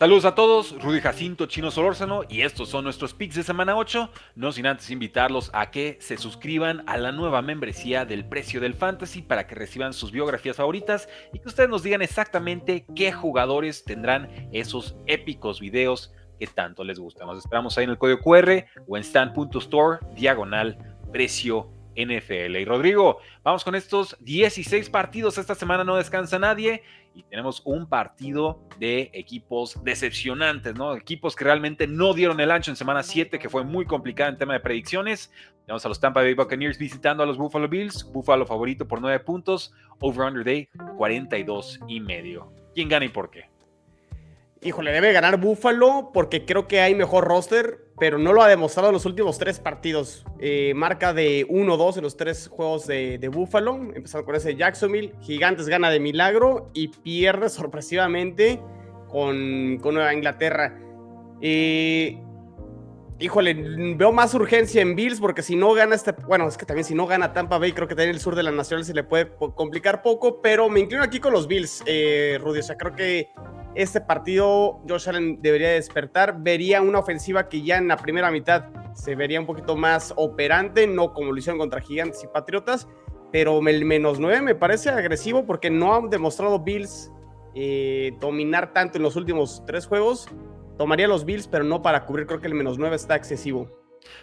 Saludos a todos, Rudy Jacinto, Chino Solórzano, y estos son nuestros picks de semana 8. No sin antes invitarlos a que se suscriban a la nueva membresía del precio del fantasy para que reciban sus biografías favoritas y que ustedes nos digan exactamente qué jugadores tendrán esos épicos videos que tanto les gustan. Nos esperamos ahí en el código QR o en stand.store diagonal precio NFL. Y Rodrigo, vamos con estos 16 partidos. Esta semana no descansa nadie y tenemos un partido de equipos decepcionantes, ¿no? Equipos que realmente no dieron el ancho en semana 7, que fue muy complicada en tema de predicciones. Tenemos a los Tampa Bay Buccaneers visitando a los Buffalo Bills. Buffalo favorito por 9 puntos. Over-under day 42 y medio. ¿Quién gana y por qué? Híjole, debe ganar Buffalo porque creo que hay mejor roster, pero no lo ha demostrado en los últimos tres partidos. Eh, marca de 1-2 en los tres juegos de, Buffalo, empezando con ese Jacksonville. Gigantes gana de milagro y pierde sorpresivamente con, con Nueva Inglaterra. Eh, híjole, veo más urgencia en Bills porque si no gana este, bueno, es que también si no gana Tampa Bay, creo que también el sur de la Nacional se le puede complicar poco, pero me inclino aquí con los Bills, eh, Rudy. O sea, creo que este partido Josh Allen debería despertar. Vería una ofensiva que ya en la primera mitad se vería un poquito más operante, no como lo hicieron contra Gigantes y Patriotas, pero el menos 9 me parece agresivo porque no han demostrado Bills eh, dominar tanto en los últimos tres juegos. Tomaría los Bills, pero no para cubrir. Creo que el menos 9 está excesivo.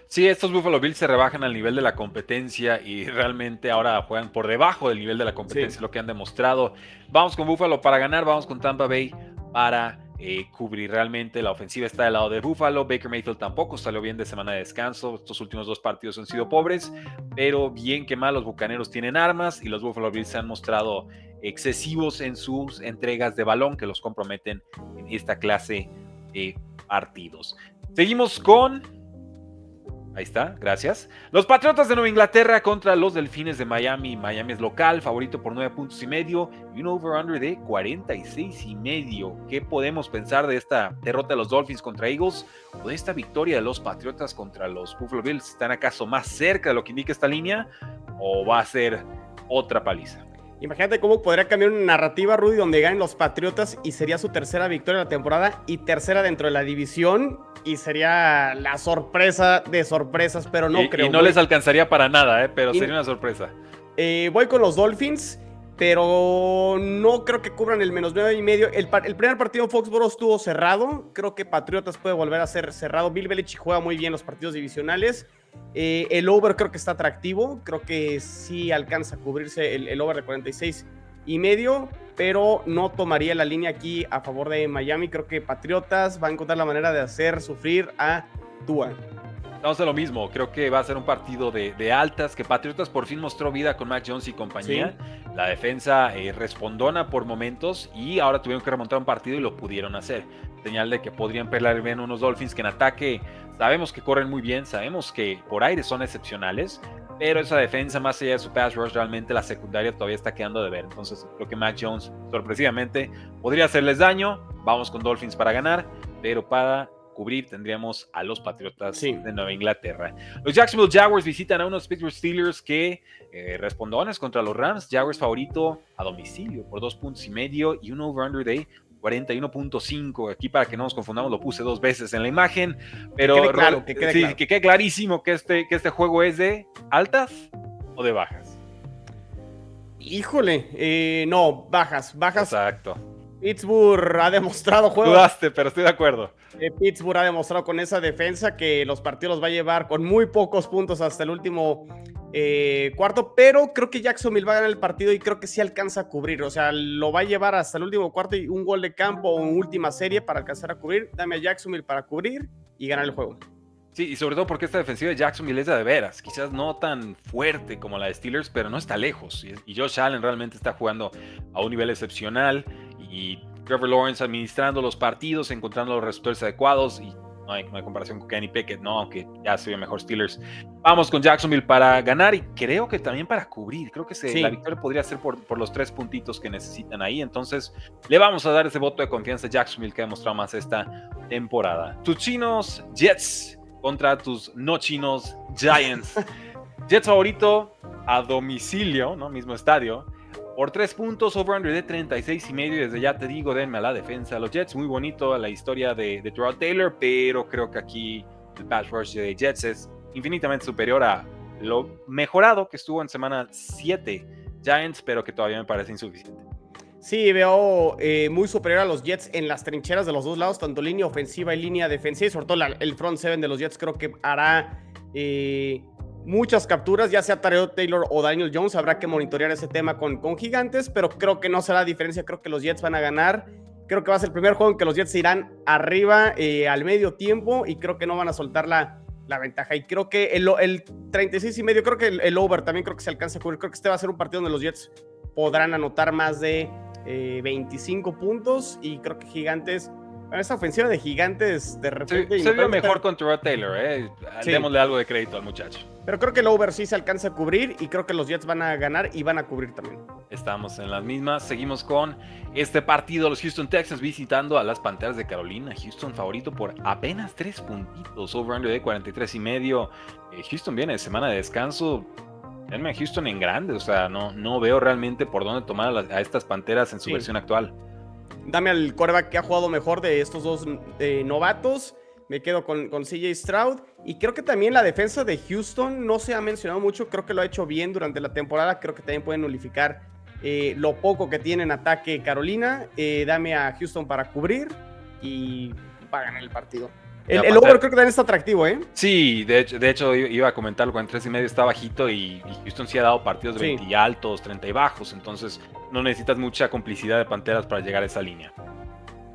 Sí, estos Buffalo Bills se rebajan al nivel de la competencia y realmente ahora juegan por debajo del nivel de la competencia, lo que han demostrado. Vamos con Buffalo para ganar, vamos con Tampa Bay para eh, cubrir realmente. La ofensiva está del lado de Buffalo. Baker Mayfield tampoco salió bien de semana de descanso. Estos últimos dos partidos han sido pobres, pero bien que mal, los bucaneros tienen armas y los Buffalo Bills se han mostrado excesivos en sus entregas de balón que los comprometen en esta clase de partidos. Seguimos con Ahí está, gracias. Los Patriotas de Nueva Inglaterra contra los Delfines de Miami. Miami es local, favorito por 9 puntos y medio y un over-under de 46 y medio. ¿Qué podemos pensar de esta derrota de los Dolphins contra Eagles o de esta victoria de los Patriotas contra los Buffalo Bills? ¿Están acaso más cerca de lo que indica esta línea o va a ser otra paliza? Imagínate cómo podría cambiar una narrativa, Rudy, donde ganen los Patriotas y sería su tercera victoria de la temporada y tercera dentro de la división y sería la sorpresa de sorpresas, pero no creo. Y no les alcanzaría para nada, ¿eh? pero sería una sorpresa. Eh, voy con los Dolphins, pero no creo que cubran el menos nueve y medio. El, primer partido en Foxborough estuvo cerrado. Creo que Patriotas puede volver a ser cerrado. Bill Belichick juega muy bien los partidos divisionales. Eh, el over creo que está atractivo. Creo que sí alcanza a cubrirse el, el over de 46 y medio pero no tomaría la línea aquí a favor de Miami. Creo que Patriotas va a encontrar la manera de hacer sufrir a Tua. Vamos a lo mismo, creo que va a ser un partido de, altas, que Patriotas por fin mostró vida con Mac Jones y compañía. La defensa eh, respondona por momentos y ahora tuvieron que remontar un partido y lo pudieron hacer. Señal de que podrían pelear bien unos Dolphins que en ataque sabemos que corren muy bien, sabemos que por aire son excepcionales, pero esa defensa, más allá de su pass rush, realmente la secundaria todavía está quedando de ver. Entonces, creo que Mac Jones, sorpresivamente, podría hacerles daño. Vamos con Dolphins para ganar, pero para cubrir tendríamos a los Patriotas de Nueva Inglaterra. Los Jacksonville Jaguars visitan a unos Pittsburgh Steelers que eh, respondones contra los Rams. Jaguars favorito a domicilio por dos puntos y medio y un over-under de 41.5. Aquí para que no nos confundamos, lo puse dos veces en la imagen. Pero que quede, clarísimo que este, que este juego es de altas o de bajas. Híjole, eh, no, bajas, bajas. Exacto. Pittsburgh ha demostrado juego. Dudaste, pero estoy de acuerdo. Eh, Pittsburgh ha demostrado con esa defensa que los partidos los va a llevar con muy pocos puntos hasta el último eh, cuarto, pero creo que Jacksonville va a ganar el partido y creo que sí alcanza a cubrir. O sea, lo va a llevar hasta el último cuarto y un gol de campo o una última serie para alcanzar a cubrir. Dame a Jacksonville para cubrir y ganar el juego. Sí, y sobre todo porque esta defensiva de Jacksonville es de veras. Quizás no tan fuerte como la de Steelers, pero no está lejos. Y Josh Allen realmente está jugando a un nivel excepcional. Y Trevor Lawrence administrando los partidos, encontrando los receptores adecuados. Y no hay, comparación con Kenny Pickett, ¿no? Aunque ya se ve mejor Steelers. Vamos con Jacksonville para ganar y creo que también para cubrir. Creo que la victoria podría ser por, por, los tres puntitos que necesitan ahí. Entonces, le vamos a dar ese voto de confianza a Jacksonville que ha demostrado más esta temporada. Tus chinos, Jets contra tus no chinos, Giants. Jets favorito a domicilio, ¿no? Mismo estadio por tres puntos, over-under de 36 y medio. Desde ya te digo, denme a la defensa. Los Jets, muy bonito la historia de, de Taylor, pero creo que aquí el pass rush de Jets es infinitamente superior a lo mejorado que estuvo en semana 7 Giants, pero que todavía me parece insuficiente. Sí, veo eh, muy superior a los Jets en las trincheras de los dos lados, tanto línea ofensiva y línea defensiva, y sobre todo el front seven de los Jets creo que hará eh, muchas capturas, ya sea Tareo Taylor o Daniel Jones, habrá que monitorear ese tema con, con gigantes, pero creo que no será diferencia, creo que los Jets van a ganar. Creo que va a ser el primer juego en que los Jets irán arriba eh, al medio tiempo y creo que no van a soltar la, la ventaja. Y creo que el, el 36 y medio, creo que el, over también creo que se alcanza a cubrir. Creo que este va a ser un partido donde los Jets podrán anotar más de 25 eh, puntos y creo que Gigantes esa ofensiva de gigantes de repente. se vio mejor contra Taylor, ¿eh? Démosle algo de crédito al muchacho. Pero creo que el over sí se alcanza a cubrir y creo que los Jets van a ganar y van a cubrir también. Estamos en las mismas. Seguimos con este partido. Los Houston Texans visitando a las Panteras de Carolina. Houston favorito por apenas tres puntitos. Over-under de 43 y medio. Eh, Houston viene de semana de descanso. Denme a Houston en grande. O sea, no, no veo realmente por dónde tomar a, estas Panteras en su versión actual dame al coreback que ha jugado mejor de estos dos eh, novatos. Me quedo con, con, CJ Stroud. Y creo que también la defensa de Houston no se ha mencionado mucho. Creo que lo ha hecho bien durante la temporada. Creo que también pueden nulificar eh, lo poco que tiene en ataque Carolina. Eh, dame a Houston para cubrir y para ganar el partido. El, over creo que también está atractivo, ¿eh? Sí, de hecho, de hecho iba a comentarlo, con tres y medio está bajito y, Houston sí ha dado partidos de 20 altos, 30 y bajos, entonces no necesitas mucha complicidad de Panteras para llegar a esa línea.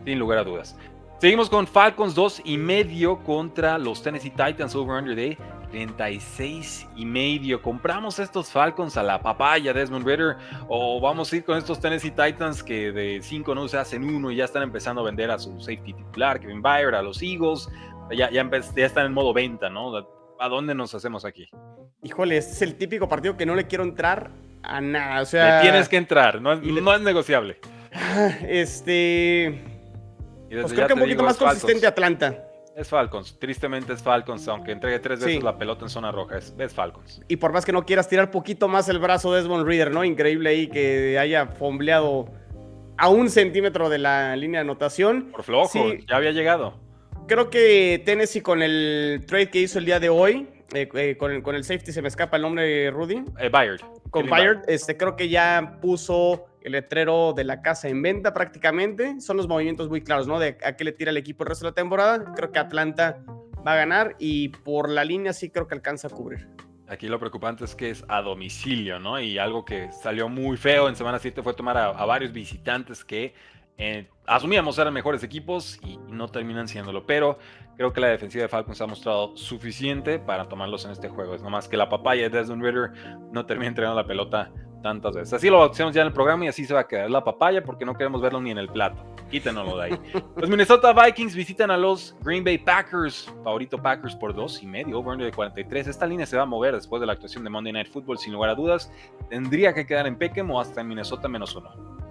Sin lugar a dudas. Seguimos con Falcons 2 y medio contra los Tennessee Titans over under de 36 y medio. ¿Compramos estos Falcons a la papaya Desmond Ritter o vamos a ir con estos Tennessee Titans que de 5 no se hacen uno y ya están empezando a vender a su safety titular, Kevin Byard, a los Eagles? Ya, ya, ya están en modo venta, ¿no? ¿A dónde nos hacemos aquí? Híjole, este es el típico partido que no le quiero entrar a nada. O sea, tienes que entrar, no, no es negociable. Este. Pues creo que un poquito más consistente Atlanta. Es Falcons, tristemente es Falcons, aunque entregue tres veces la pelota en zona roja, es, Falcons. Y por más que no quieras tirar poquito más el brazo de Desmond Reader, ¿no? Increíble ahí que haya fombleado a un centímetro de la línea de anotación. Por flojo, ya había llegado. Creo que Tennessee con el trade que hizo el día de hoy, eh, eh, con, el, con, el, safety se me escapa el nombre, Rudy. Eh, Bayard. Con Bayard, este, creo que ya puso el letrero de la casa en venta prácticamente. Son los movimientos muy claros, ¿no? De a qué le tira el equipo el resto de la temporada. Creo que Atlanta va a ganar y por la línea sí creo que alcanza a cubrir. Aquí lo preocupante es que es a domicilio, ¿no? Y algo que salió muy feo en semana 7 fue tomar a, varios visitantes que eh, asumíamos eran mejores equipos y, no terminan siéndolo. Pero creo que la defensiva de Falcons ha mostrado suficiente para tomarlos en este juego. Es nomás que la papaya de Desmond Ritter no termina entregando la pelota tantas veces. Así lo hacemos ya en el programa y así se va a quedar la papaya porque no queremos verlo ni en el plato. Quítenoslo de ahí. Los Minnesota Vikings visitan a los Green Bay Packers. Favorito Packers por dos y medio, over de 43. Esta línea se va a mover después de la actuación de Monday Night Football, sin lugar a dudas. Tendría que quedar en Peckham o hasta en Minnesota menos uno.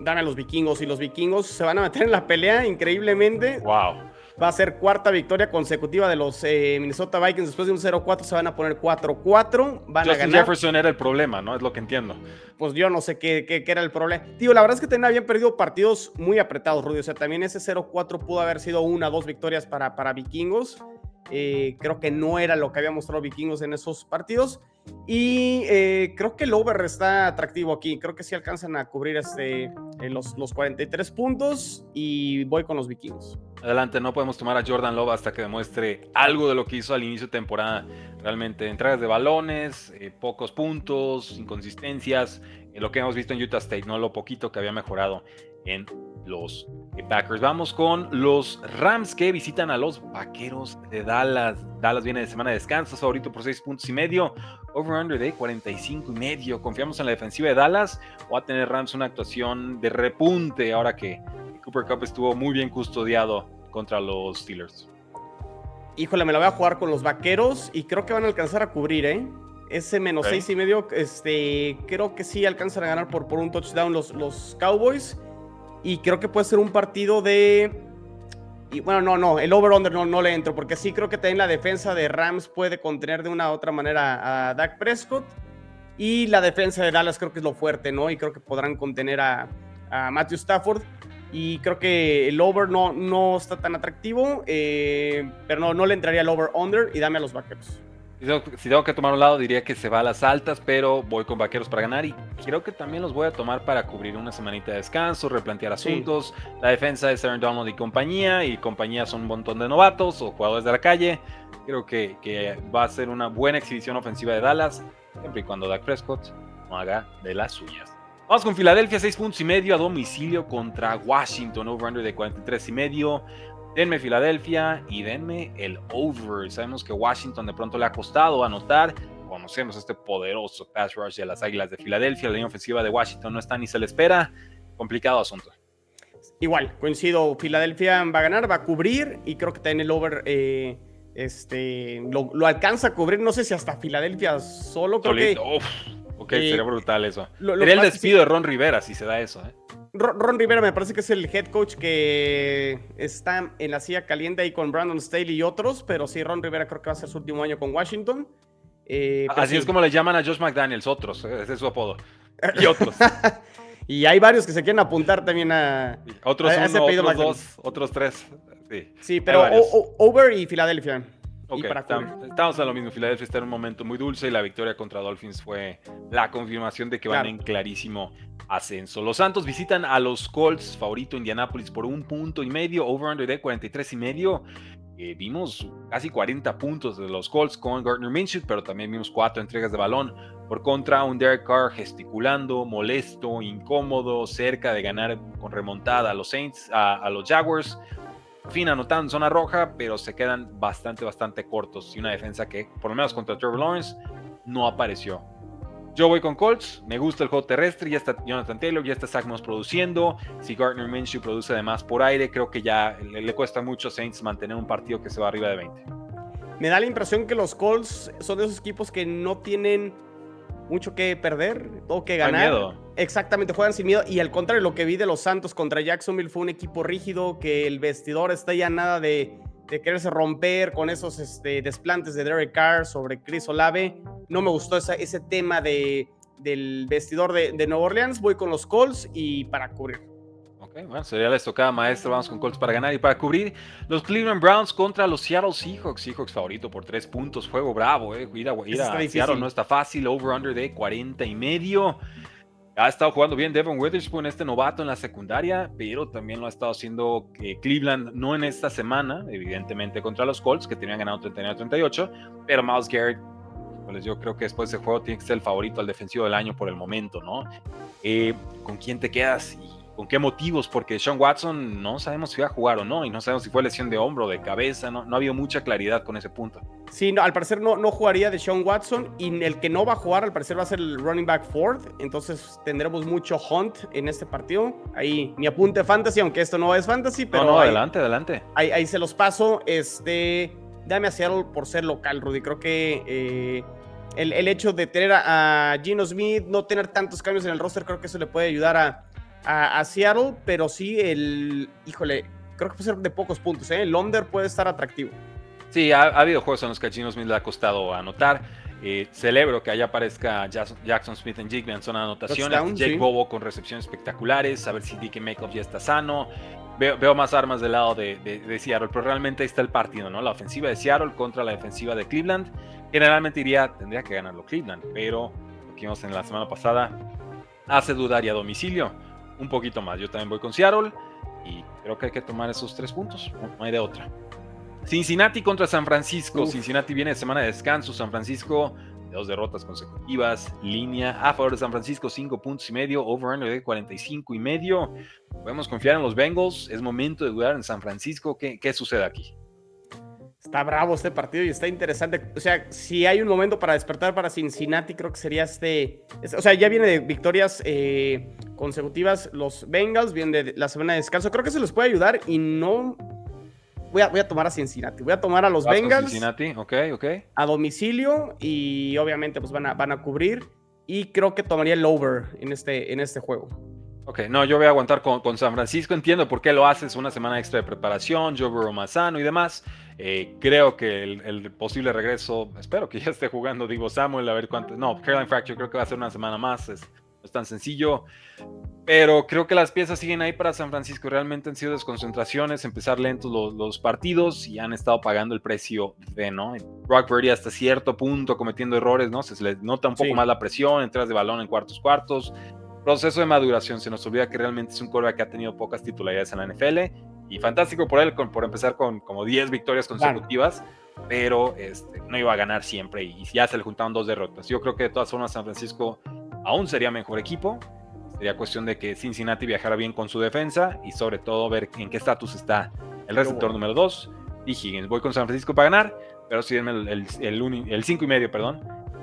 Dan a los vikingos y los vikingos se van a meter en la pelea increíblemente. Wow. Va a ser cuarta victoria consecutiva de los eh, Minnesota Vikings. Después de un 0-4 se van a poner 4-4. Van a ganar. Jefferson era el problema, ¿no? Es lo que entiendo. Pues yo no sé qué, qué, era el problema. Tío, la verdad es que habían perdido partidos muy apretados, Rudy. O sea, también ese 0-4 pudo haber sido una o dos victorias para, para Vikingos. Eh, creo que no era lo que había mostrado Vikingos en esos partidos. Y eh, creo que el over está atractivo aquí. Creo que sí alcanzan a cubrir este, eh, los, los 43 puntos. Y voy con los Vikingos. Adelante, no podemos tomar a Jordan Love hasta que demuestre algo de lo que hizo al inicio de temporada. Realmente, entregas de balones, pocos puntos, inconsistencias. lo que hemos visto en Utah State, no lo poquito que había mejorado en los Packers. Vamos con los Rams que visitan a los Vaqueros de Dallas. Dallas viene de semana de descanso, favorito por 6 puntos y medio. Over-under de 45 y medio. ¿Confiamos en la defensiva de Dallas o va a tener Rams una actuación de repunte ahora que Cooper Cup estuvo muy bien custodiado contra los Steelers? Híjole, me la voy a jugar con los Vaqueros y creo que van a alcanzar a cubrir, ¿eh? Ese menos 6 y medio, este, creo que sí alcanzan a ganar por, por un touchdown los, los Cowboys. Y creo que puede ser un partido de. Y bueno, no, no, el over-under no, no le entro, porque sí creo que también la defensa de Rams puede contener de una u otra manera a Dak Prescott. Y la defensa de Dallas creo que es lo fuerte, ¿no? Y creo que podrán contener a, Matthew Stafford. Y creo que el over no, no está tan atractivo, eh, pero no, no le entraría el over-under y dame a los vaqueros. Si tengo que tomar un lado, diría que se va a las altas, pero voy con vaqueros para ganar y creo que también los voy a tomar para cubrir una semanita de descanso, replantear asuntos. La defensa de Aaron Donald y compañía, y compañía son un montón de novatos o jugadores de la calle. Creo que, que va a ser una buena exhibición ofensiva de Dallas, siempre y cuando Dak Prescott no haga de las suyas. Vamos con Filadelfia, 6 puntos y medio a domicilio contra Washington, over-under de 43 y medio. Denme Filadelfia y denme el over. Sabemos que Washington de pronto le ha costado anotar. Conocemos este poderoso pass rush de las Águilas de Filadelfia. La línea ofensiva de Washington no está ni se le espera. Complicado asunto. Igual, coincido. Filadelfia va a ganar, va a cubrir y creo que también el over eh, este, lo, alcanza a cubrir. No sé si hasta Filadelfia solo. Creo ok, sería brutal eso. sería el despido de Ron Rivera si se da eso. ¿eh? Ron Rivera me parece que es el head coach que está en la silla caliente ahí con Brandon Staley y otros, pero sí, Ron Rivera creo que va a ser su último año con Washington. Eh, Así es como le llaman a Josh McDaniels, otros, ese es su apodo. Y otros. y hay varios que se quieren apuntar también a. Otros otros dos, otros tres. Sí, sí pero Over y Filadelfia. Estamos en lo mismo. Filadelfia está en un momento muy dulce y la victoria contra Dolphins fue la confirmación de que van en clarísimo ascenso. Los Santos visitan a los Colts, favorito Indianapolis por un punto y medio, over-under de 43 y medio. Eh, vimos casi 40 puntos de los Colts con Gardner Minshew, pero también vimos cuatro entregas de balón. Por contra, un Derek Carr gesticulando, molesto, incómodo, cerca de ganar con remontada a los Saints, a, los Jaguars. Fin anotando en zona roja, pero se quedan bastante, bastante cortos. Y una defensa que, por lo menos contra Trevor Lawrence, no apareció. Yo voy con Colts, me gusta el juego terrestre, ya está Jonathan Taylor, ya está Zach Moss produciendo. Si Gardner Minshew produce además por aire, creo que ya le, cuesta mucho a Saints mantener un partido que se va arriba de 20. Me da la impresión que los Colts son de esos equipos que no tienen mucho que perder, todo que ganar. Miedo. Exactamente, juegan sin miedo. Y al contrario, lo que vi de los Santos contra Jacksonville fue un equipo rígido, que el vestidor está ya nada de de quererse romper con esos este, desplantes de Derek Carr sobre Chris Olave. No me gustó ese tema de, del vestidor de, de Nueva Orleans. Voy con los Colts y para cubrir. Bueno, sería la estocada maestra. Vamos con Colts para ganar y para cubrir. Los Cleveland Browns contra los Seattle Seahawks. Seahawks favorito por tres puntos. Juego bravo, eh. Ir a, Seattle no está fácil. Over-under de 40 y medio. Ha estado jugando bien Devon Witherspoon, este novato en la secundaria, pero también lo ha estado haciendo eh, Cleveland, no en esta semana, evidentemente contra los Colts, que tenían ganado 39-38, pero Miles Garrett, pues yo creo que después de ese juego tiene que ser el favorito al defensivo del año por el momento, ¿no? Eh, ¿Con quién te quedas? ¿Con qué motivos? Porque Sean Watson no sabemos si va a jugar o no, y no sabemos si fue lesión de hombro, de cabeza, no, no ha habido mucha claridad con ese punto. Sí, no, al parecer no, no jugaría de Sean Watson, y el que no va a jugar al parecer va a ser el running back Ford, entonces tendremos mucho hunt en este partido. Ahí mi apunte fantasy, aunque esto no es fantasy, pero... No, no, adelante, adelante. Ahí, ahí, se los paso, este... Dame a Seattle por ser local, Rudy, creo que... Eh, el, el, hecho de tener a, a Gino Smith, no tener tantos cambios en el roster, creo que eso le puede ayudar a, a, Seattle, pero sí el, híjole, creo que puede ser de pocos puntos, ¿eh? El under puede estar atractivo. Sí, ha, habido juegos en los que a Gino Smith le ha costado anotar. Eh, celebro que allá aparezca Jackson Smith en zona de anotaciones. Jake Bobo con recepciones espectaculares. A ver si DK Makeup ya está sano. Veo, más armas del lado de, de, Seattle, pero realmente ahí está el partido, ¿no? La ofensiva de Seattle contra la defensiva de Cleveland. Generalmente iría, tendría que ganarlo Cleveland, pero lo que vimos en la semana pasada hace dudar y a domicilio un poquito más. Yo también voy con Seattle y creo que hay que tomar esos tres puntos. No hay de otra. Cincinnati contra San Francisco. Cincinnati viene de semana de descanso. San Francisco dos derrotas consecutivas. Línea a favor de San Francisco, cinco puntos y medio. Over de 45 y medio. Podemos confiar en los Bengals. Es momento de dudar en San Francisco. ¿Qué, qué sucede aquí? Está bravo este partido y está interesante. O sea, si hay un momento para despertar para Cincinnati, creo que sería este. o sea, ya viene de victorias eh, consecutivas los Bengals, viene de la semana de descanso. Creo que se les puede ayudar y no. Voy a, voy a tomar a Cincinnati. Voy a tomar a los Bengals. Cincinnati, ok, ok. A domicilio y obviamente pues van a, van a cubrir. Y creo que tomaría el over en este, en este juego. Ok, no, yo voy a aguantar con, San Francisco. Entiendo por qué lo haces, una semana extra de preparación, Joe Burrow más sano y demás. Eh, creo que el, posible regreso, espero que ya esté jugando Divo Samuel, a ver cuánto. No, Caroline Fracture creo que va a ser una semana más, es, no es tan sencillo. Pero creo que las piezas siguen ahí para San Francisco. Realmente han sido desconcentraciones, empezar lentos los, partidos y han estado pagando el precio de, ¿no? Brock Birdie hasta cierto punto cometiendo errores, ¿no? Se, le nota un poco más la presión, entradas de balón en cuartos cuartos proceso de maduración. Se nos olvida que realmente es un quarterback que ha tenido pocas titularidades en la NFL y fantástico por él, por empezar con como 10 victorias consecutivas, pero este, no iba a ganar siempre y ya se le juntaron dos derrotas. Yo creo que de todas formas San Francisco aún sería mejor equipo. Sería cuestión de que Cincinnati viajara bien con su defensa y sobre todo ver en qué estatus está el receptor número 2 y Higgins. Voy con San Francisco para ganar, pero sí el 5 el, el, y medio, perdón,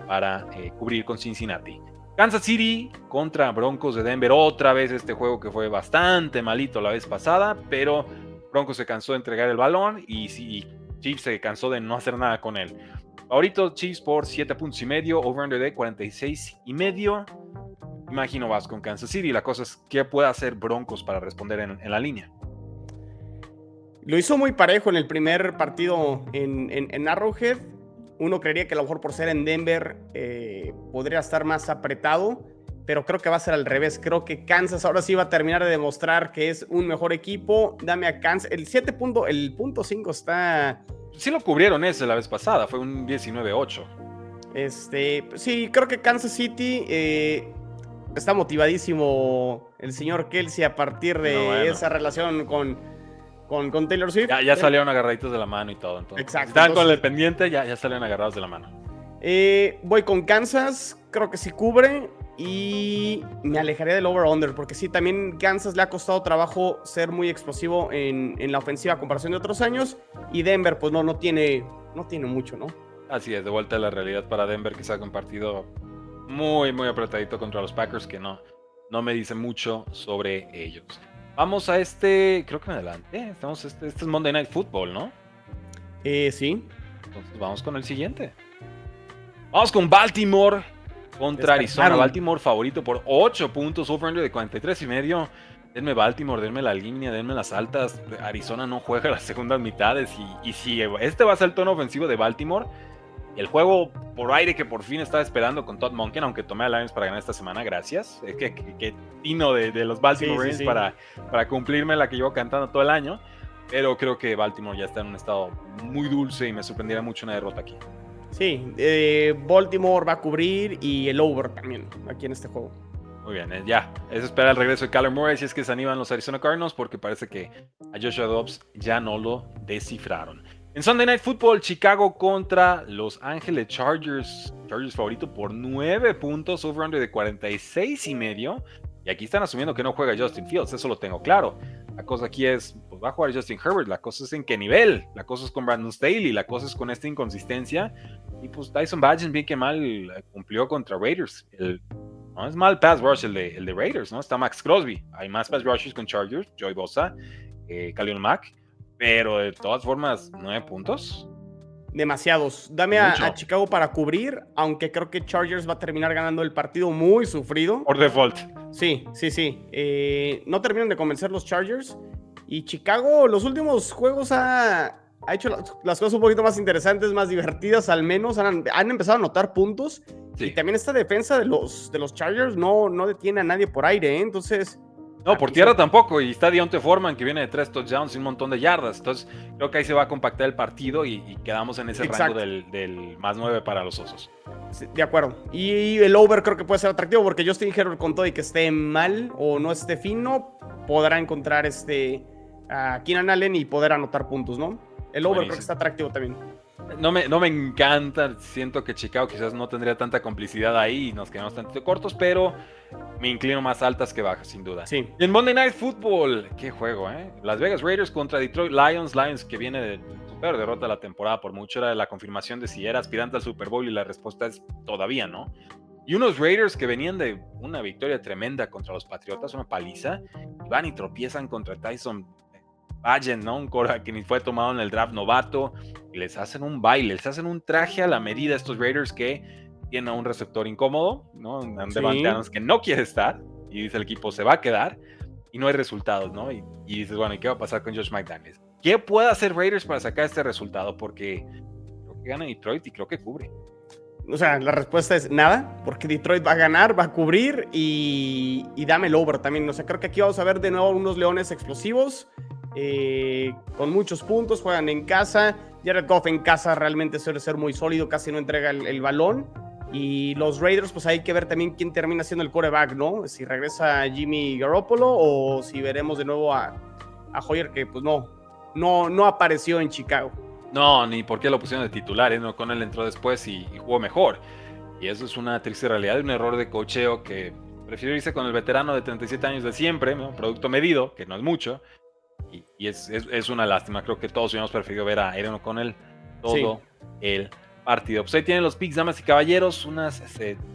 para eh, cubrir con Cincinnati. Kansas City contra Broncos de Denver. Otra vez este juego que fue bastante malito la vez pasada, pero Broncos se cansó de entregar el balón y, Chiefs se cansó de no hacer nada con él. Ahorita Chiefs por 7 puntos y medio, over-under de 46 y medio. Imagino vas con Kansas City. La cosa es qué puede hacer Broncos para responder en, la línea. Lo hizo muy parejo en el primer partido en, en Arrowhead uno creería que a lo mejor por ser en Denver eh, podría estar más apretado, pero creo que va a ser al revés. Creo que Kansas ahora sí va a terminar de demostrar que es un mejor equipo. Dame a Kansas. El 7 punto, el punto 5 está. Sí lo cubrieron ese la vez pasada, fue un 19-8. Este, sí, creo que Kansas City eh, está motivadísimo el señor Kelsey a partir de esa relación con con, Taylor Swift. Ya, ya, salieron agarraditos de la mano y todo. Entonces. Exacto. Estaban con el pendiente, ya, ya salieron agarrados de la mano. Eh, voy con Kansas, creo que sí cubre. Y me alejaría del over-under, porque sí, también Kansas le ha costado trabajo ser muy explosivo en, en, la ofensiva a comparación de otros años. Y Denver, pues no, no tiene, no tiene mucho, ¿no? Así es, de vuelta a la realidad para Denver, que saca un partido muy, muy apretadito contra los Packers, que no, no me dice mucho sobre ellos. Vamos a este, creo que me adelante. Estamos, este, este es Monday Night Football, ¿no? Eh, sí. Entonces vamos con el siguiente. Vamos con Baltimore contra Arizona. Baltimore favorito por 8 puntos, over de 43 y medio. Denme Baltimore, denme la línea, denme las altas. Arizona no juega las segundas mitades. Y, y si este va a ser el tono ofensivo de Baltimore, el juego por aire que por fin estaba esperando con Todd Monken, aunque tomé a Lions para ganar esta semana, gracias. Es que, que, tino de, los Baltimore Para, para cumplirme la que llevo cantando todo el año. Pero creo que Baltimore ya está en un estado muy dulce y me sorprendería mucho una derrota aquí. Sí, eh, Baltimore va a cubrir y el over también aquí en este juego. Muy bien, eh, ya. Es espera el regreso de Kyler Murray si es que se animan los Arizona Cardinals porque parece que a Joshua Dobbs ya no lo descifraron. En Sunday Night Football, Chicago contra Los Ángeles Chargers. Chargers favorito por 9 puntos, over-under de 46 y medio. Y aquí están asumiendo que no juega Justin Fields, eso lo tengo claro. La cosa aquí es, pues va a jugar Justin Herbert, la cosa es en qué nivel, la cosa es con Brandon Staley, la cosa es con esta inconsistencia. Y pues Tyson Badgen, bien que mal, cumplió contra Raiders. no es mal pass rush el de, el de Raiders, ¿no? Está Max Crosby. Hay más pass rushes con Chargers, Joey Bosa, eh, Mack pero de todas formas, nueve puntos. Demasiados. Dame a, Chicago para cubrir, aunque creo que Chargers va a terminar ganando el partido muy sufrido. Por default. Sí, sí, sí. Eh, no terminan de convencer los Chargers. Y Chicago, los últimos juegos ha, hecho las, cosas un poquito más interesantes, más divertidas, al menos. Han, empezado a anotar puntos. Y también esta defensa de los, de los Chargers no, no detiene a nadie por aire, ¿eh? Entonces no, por tierra tampoco. Y está Deontay Foreman que viene de tres touchdowns y un montón de yardas. Entonces, creo que ahí se va a compactar el partido y, quedamos en ese rango del, más nueve para los osos. de acuerdo. Y el over creo que puede ser atractivo porque Justin Herbert con todo y que esté mal o no esté fino, podrá encontrar este a Keenan Allen y poder anotar puntos, ¿no? El over creo que está atractivo también. No me, no me encanta, siento que Chicago quizás no tendría tanta complicidad ahí y nos quedamos tantito cortos, pero me inclino más altas que bajas, sin duda. Sí. Y en Monday Night Football, qué juego, ¿eh? Las Vegas Raiders contra Detroit Lions, Lions que viene de su peor derrota de la temporada por mucho, era la confirmación de si era aspirante al Super Bowl y la respuesta es todavía no. Y unos Raiders que venían de una victoria tremenda contra los Patriotas, una paliza, van y tropiezan contra Tyson Vayan, ¿no? Un Cora que ni fue tomado en el draft novato, y les hacen un baile, les hacen un traje a la medida a estos Raiders que tienen a un receptor incómodo, ¿no? Un sí. que no quiere estar, y dice el equipo, se va a quedar y no hay resultados, ¿no? Y, dices, bueno, ¿y qué va a pasar con Josh McDaniels? ¿Qué puede hacer Raiders para sacar este resultado? Porque creo que gana Detroit y creo que cubre. O sea, la respuesta es nada, porque Detroit va a ganar, va a cubrir y, dame el over también. O sea, creo que aquí vamos a ver de nuevo unos leones explosivos, eh, con muchos puntos, juegan en casa. Jared Goff en casa realmente suele ser muy sólido, casi no entrega el, balón. Y los Raiders, pues hay que ver también quién termina siendo el quarterback, ¿no? Si regresa Jimmy Garoppolo o si veremos de nuevo a, a Hoyer, que pues no, no, no apareció en Chicago. No, ni por qué lo pusieron de titular, ¿eh? no, con él entró después y, jugó mejor. Y eso es una triste realidad, un error de cocheo que prefiero irse con el veterano de 37 años de siempre, ¿no? producto medido, que no es mucho. Y, es, es, una lástima, creo que todos hubiéramos preferido ver a Aaron O'Connell todo el partido. Pues ahí tienen los picks, damas y caballeros, unas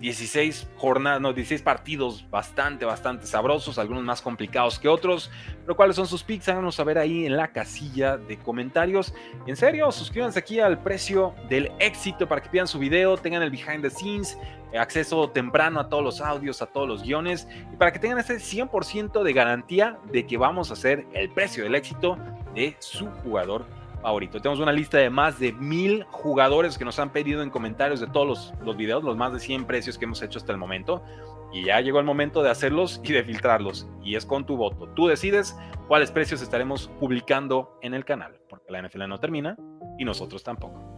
16 este, jornadas, no, 16 partidos bastante, bastante sabrosos, algunos más complicados que otros. Pero cuáles son sus picks, háganos saber ahí en la casilla de comentarios. En serio, suscríbanse aquí al precio del éxito para que pidan su video, tengan el behind the scenes, eh, acceso temprano a todos los audios, a todos los guiones, y para que tengan ese 100% de garantía de que vamos a hacer el precio del éxito de su jugador favorito. Tenemos una lista de más de mil jugadores que nos han pedido en comentarios de todos los, los videos, los más de 100 precios que hemos hecho hasta el momento. Y ya llegó el momento de hacerlos y de filtrarlos. Y es con tu voto. Tú decides cuáles precios estaremos publicando en el canal. Porque la NFL no termina y nosotros tampoco.